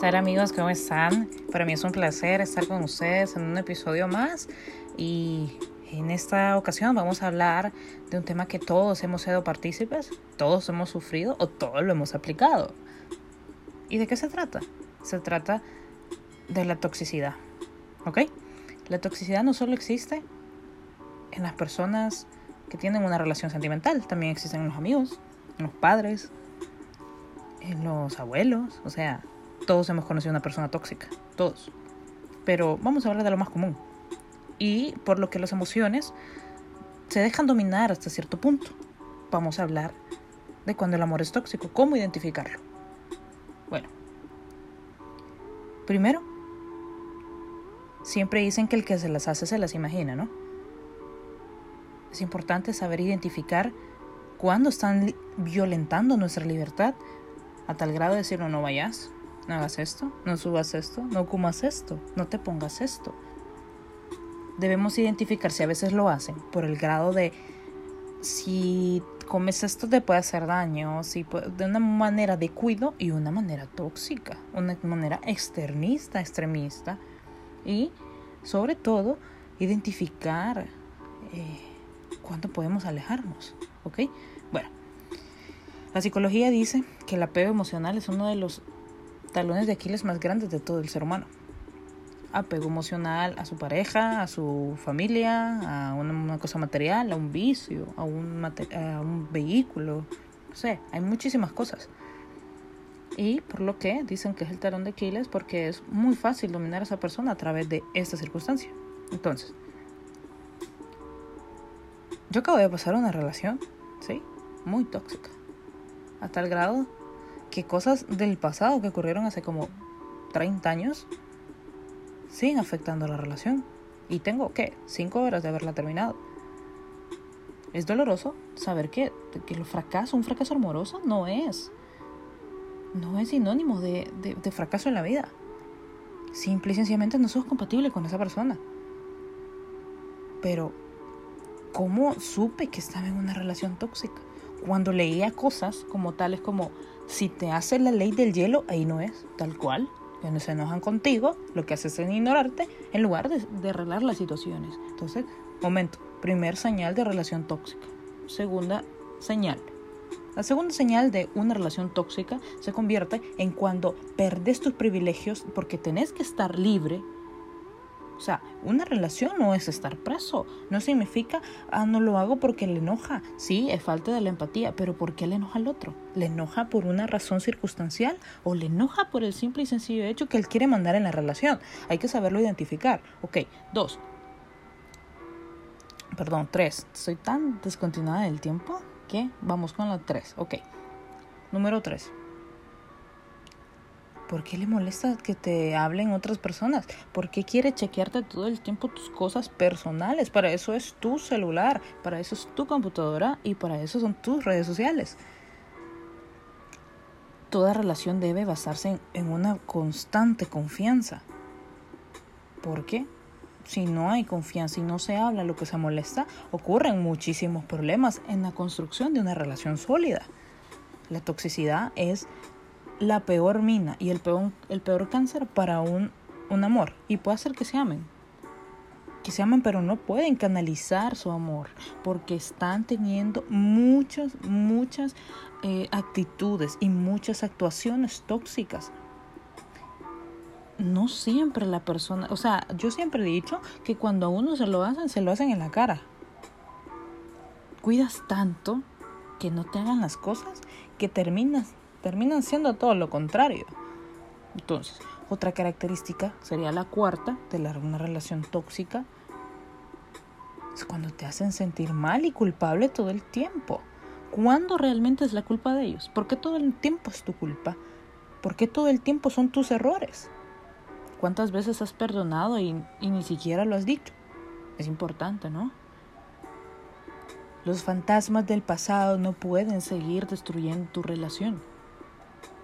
tal amigos? ¿Cómo están? Para mí es un placer estar con ustedes en un episodio más y en esta ocasión vamos a hablar de un tema que todos hemos sido partícipes, todos hemos sufrido o todos lo hemos aplicado. ¿Y de qué se trata? Se trata de la toxicidad, ¿ok? La toxicidad no solo existe en las personas que tienen una relación sentimental, también existen en los amigos, en los padres, en los abuelos, o sea, todos hemos conocido una persona tóxica, todos. Pero vamos a hablar de lo más común. Y por lo que las emociones se dejan dominar hasta cierto punto. Vamos a hablar de cuando el amor es tóxico, cómo identificarlo. Bueno, primero, siempre dicen que el que se las hace se las imagina, ¿no? Es importante saber identificar cuándo están violentando nuestra libertad a tal grado de decir, no, no vayas, no hagas esto, no subas esto, no comas esto, no te pongas esto. Debemos identificar si a veces lo hacen por el grado de si comes esto te puede hacer daño, si de una manera de cuido y una manera tóxica, una manera externista, extremista. Y sobre todo, identificar eh, cuándo podemos alejarnos. ¿Ok? Bueno, la psicología dice que el apego emocional es uno de los talones de Aquiles más grandes de todo el ser humano. Apego emocional a su pareja, a su familia, a una, cosa material, a un vicio, a un, vehículo. No sé, hay muchísimas cosas. Y por lo que dicen que es el talón de Aquiles porque es muy fácil dominar a esa persona a través de esta circunstancia. Entonces, yo acabo de pasar una relación, ¿sí? Muy tóxica. A tal grado que cosas del pasado que ocurrieron hace como 30 años siguen afectando la relación. Y tengo, ¿qué? 5 horas de haberla terminado. Es doloroso saber que, que el fracaso, un fracaso amoroso, no es. No es sinónimo de, de, fracaso en la vida. Simple y sencillamente no sos compatible con esa persona. Pero, ¿cómo supe que estaba en una relación tóxica? Cuando leía cosas como tales como si te hace la ley del hielo, ahí no es, tal cual. Cuando se enojan contigo, lo que haces es ignorarte en lugar de, de arreglar las situaciones. Entonces, momento, primer señal de relación tóxica. Segunda señal. La segunda señal de una relación tóxica se convierte en cuando perdes tus privilegios porque tenés que estar libre o sea, una relación no es estar preso. No significa, ah, no lo hago porque le enoja. Sí, es falta de la empatía, pero ¿por qué le enoja al otro? ¿Le enoja por una razón circunstancial o le enoja por el simple y sencillo hecho que él quiere mandar en la relación? Hay que saberlo identificar. Ok, dos. Perdón, tres. Soy tan descontinuada del tiempo que vamos con la tres. Ok. Número tres. ¿Por qué le molesta que te hablen otras personas? ¿Por qué quiere chequearte todo el tiempo tus cosas personales? Para eso es tu celular, para eso es tu computadora y para eso son tus redes sociales. Toda relación debe basarse en, una constante confianza. ¿Por qué? Si no hay confianza y no se habla lo que se molesta, ocurren muchísimos problemas en la construcción de una relación sólida. La toxicidad es la peor mina y el peor, el peor cáncer para un, un amor. Y puede hacer que se amen. Que se amen, pero no pueden canalizar su amor porque están teniendo muchas, muchas eh, actitudes y muchas actuaciones tóxicas. No siempre la persona, o sea, yo siempre he dicho que cuando a uno se lo hacen, se lo hacen en la cara. Cuidas tanto que no te hagan las cosas que terminas terminan siendo todo lo contrario. Entonces, otra característica sería la cuarta de la, una relación tóxica. Es cuando te hacen sentir mal y culpable todo el tiempo. ¿Cuándo realmente es la culpa de ellos? ¿Por qué todo el tiempo es tu culpa? ¿Por qué todo el tiempo son tus errores? ¿Cuántas veces has perdonado y, y ni siquiera lo has dicho? Es importante, ¿no? Los fantasmas del pasado no pueden seguir destruyendo tu relación.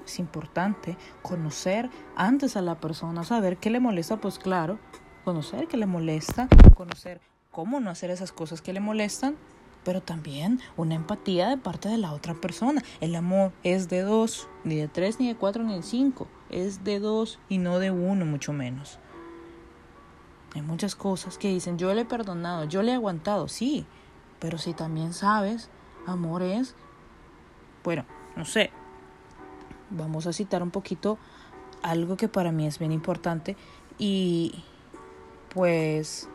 Es importante conocer antes a la persona, saber qué le molesta, pues claro, conocer qué le molesta, conocer cómo no hacer esas cosas que le molestan pero también una empatía de parte de la otra persona. El amor es de dos, ni de tres, ni de cuatro, ni de cinco. Es de dos y no de uno, mucho menos. Hay muchas cosas que dicen, yo le he perdonado, yo le he aguantado, sí, pero si también sabes, amor es, bueno, no sé, vamos a citar un poquito algo que para mí es bien importante y pues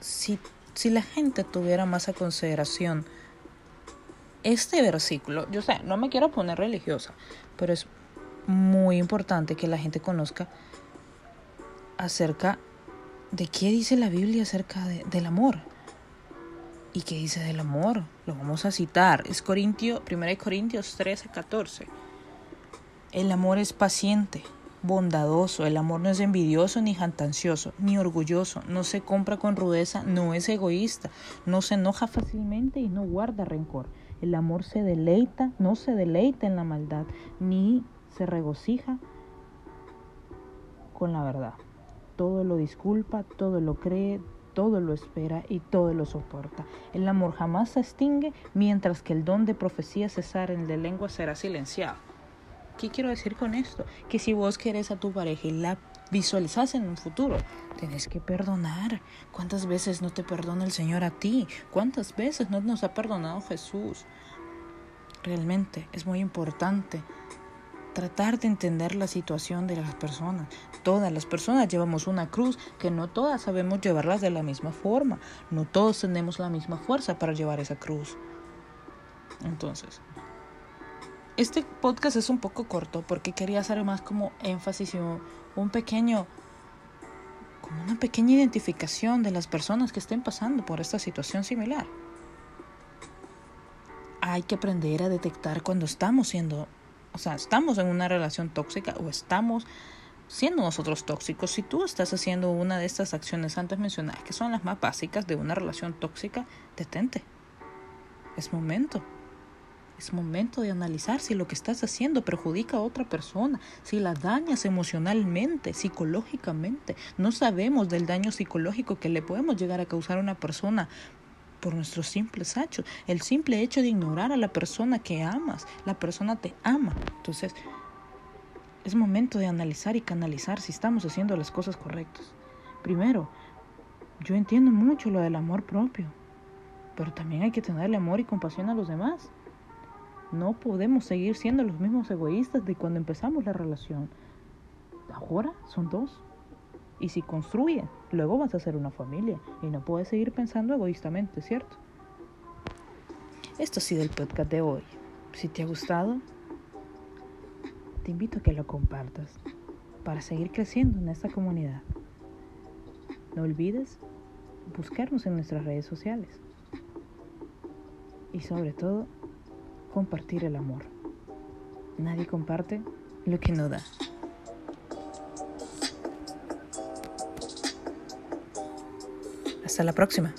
si, si la gente tuviera más a consideración este versículo, yo sé, no me quiero poner religiosa, pero es muy importante que la gente conozca acerca de qué dice la Biblia acerca del amor. ¿Y qué dice del amor? Lo vamos a citar. Es Corintio, 1 Corintios 13, 14. El amor es paciente, bondadoso. El amor no es envidioso ni jantancioso, ni orgulloso. No se compra con rudeza, no es egoísta. No se enoja fácilmente y no guarda rencor. El amor se deleita, no se deleita en la maldad, ni se regocija con la verdad todo lo disculpa, todo lo cree, todo lo espera y todo lo soporta. El amor jamás se extingue, mientras que el don de profecía cesar en el de lengua será silenciado. ¿Qué quiero decir con esto? Que si vos querés a tu pareja y la visualizas en un futuro, tenés que perdonar. ¿Cuántas veces no te perdona el Señor a ti? ¿Cuántas veces no nos ha perdonado Jesús? Realmente es muy importante tratar de entender la situación de las personas. Todas las personas llevamos una cruz que no todas sabemos llevarlas de la misma forma. No todos tenemos la misma fuerza para llevar esa cruz. Entonces, este podcast es un poco corto porque quería hacer más como énfasis y un pequeño como una pequeña identificación de las personas que estén pasando por esta situación similar. Hay que aprender a detectar cuando estamos siendo o sea, estamos en una relación tóxica o estamos siendo nosotros tóxicos. Si tú estás haciendo una de estas acciones antes mencionadas, que son las más básicas de una relación tóxica, detente. Es momento. Es momento de analizar si lo que estás haciendo perjudica a otra persona, si la dañas emocionalmente, psicológicamente. No sabemos del daño psicológico que le podemos llegar a causar a una persona por nuestros simples hechos. El simple hecho de ignorar a la persona que amas, la persona te ama. Entonces, es momento de analizar y canalizar si estamos haciendo las cosas correctas. Primero, yo entiendo mucho lo del amor propio, pero también hay que tenerle amor y compasión a los demás. No podemos seguir siendo los mismos egoístas de cuando empezamos la relación. Ahora son dos. Y si construye, luego vas a ser una familia y no puedes seguir pensando egoístamente, ¿cierto? Esto ha sido el podcast de hoy. Si te ha gustado, te invito a que lo compartas para seguir creciendo en esta comunidad. No olvides buscarnos en nuestras redes sociales y sobre todo compartir el amor. Nadie comparte lo que no da. Hasta la próxima.